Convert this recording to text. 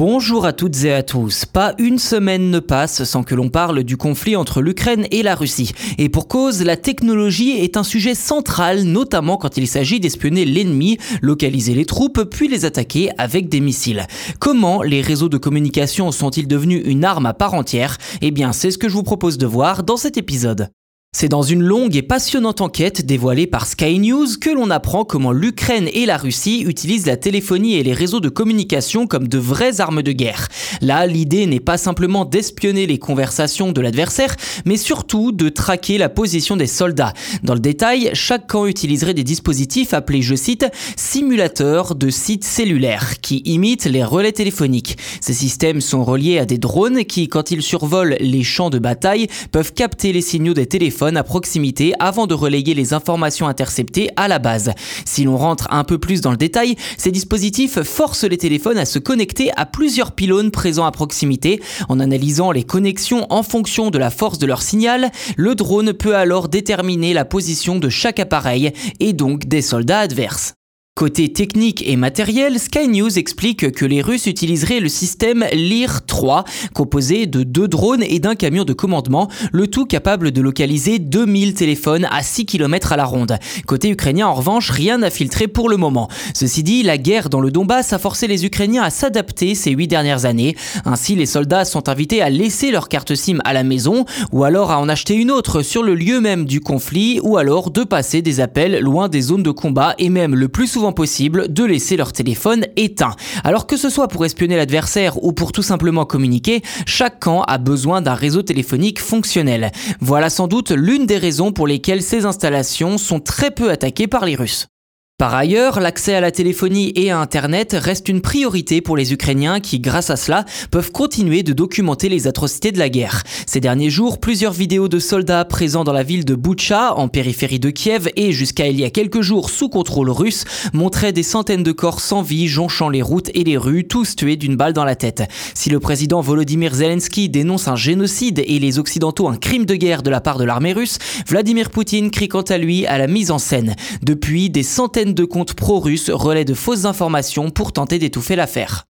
Bonjour à toutes et à tous. Pas une semaine ne passe sans que l'on parle du conflit entre l'Ukraine et la Russie. Et pour cause, la technologie est un sujet central, notamment quand il s'agit d'espionner l'ennemi, localiser les troupes, puis les attaquer avec des missiles. Comment les réseaux de communication sont-ils devenus une arme à part entière? Eh bien, c'est ce que je vous propose de voir dans cet épisode. C'est dans une longue et passionnante enquête dévoilée par Sky News que l'on apprend comment l'Ukraine et la Russie utilisent la téléphonie et les réseaux de communication comme de vraies armes de guerre. Là, l'idée n'est pas simplement d'espionner les conversations de l'adversaire, mais surtout de traquer la position des soldats. Dans le détail, chaque camp utiliserait des dispositifs appelés, je cite, simulateurs de sites cellulaires qui imitent les relais téléphoniques. Ces systèmes sont reliés à des drones qui, quand ils survolent les champs de bataille, peuvent capter les signaux des téléphones à proximité avant de relayer les informations interceptées à la base. Si l'on rentre un peu plus dans le détail, ces dispositifs forcent les téléphones à se connecter à plusieurs pylônes présents à proximité. En analysant les connexions en fonction de la force de leur signal, le drone peut alors déterminer la position de chaque appareil et donc des soldats adverses. Côté technique et matériel, Sky News explique que les Russes utiliseraient le système Lyr-3, composé de deux drones et d'un camion de commandement, le tout capable de localiser 2000 téléphones à 6 km à la ronde. Côté ukrainien, en revanche, rien n'a filtré pour le moment. Ceci dit, la guerre dans le Donbass a forcé les Ukrainiens à s'adapter ces huit dernières années. Ainsi, les soldats sont invités à laisser leur carte SIM à la maison, ou alors à en acheter une autre sur le lieu même du conflit, ou alors de passer des appels loin des zones de combat et même le plus souvent possible de laisser leur téléphone éteint. Alors que ce soit pour espionner l'adversaire ou pour tout simplement communiquer, chaque camp a besoin d'un réseau téléphonique fonctionnel. Voilà sans doute l'une des raisons pour lesquelles ces installations sont très peu attaquées par les Russes. Par ailleurs, l'accès à la téléphonie et à Internet reste une priorité pour les Ukrainiens qui, grâce à cela, peuvent continuer de documenter les atrocités de la guerre. Ces derniers jours, plusieurs vidéos de soldats présents dans la ville de Butcha, en périphérie de Kiev, et jusqu'à il y a quelques jours sous contrôle russe, montraient des centaines de corps sans vie jonchant les routes et les rues, tous tués d'une balle dans la tête. Si le président Volodymyr Zelensky dénonce un génocide et les Occidentaux un crime de guerre de la part de l'armée russe, Vladimir Poutine crie quant à lui à la mise en scène. Depuis, des centaines de comptes pro-russes relaient de fausses informations pour tenter d'étouffer l'affaire.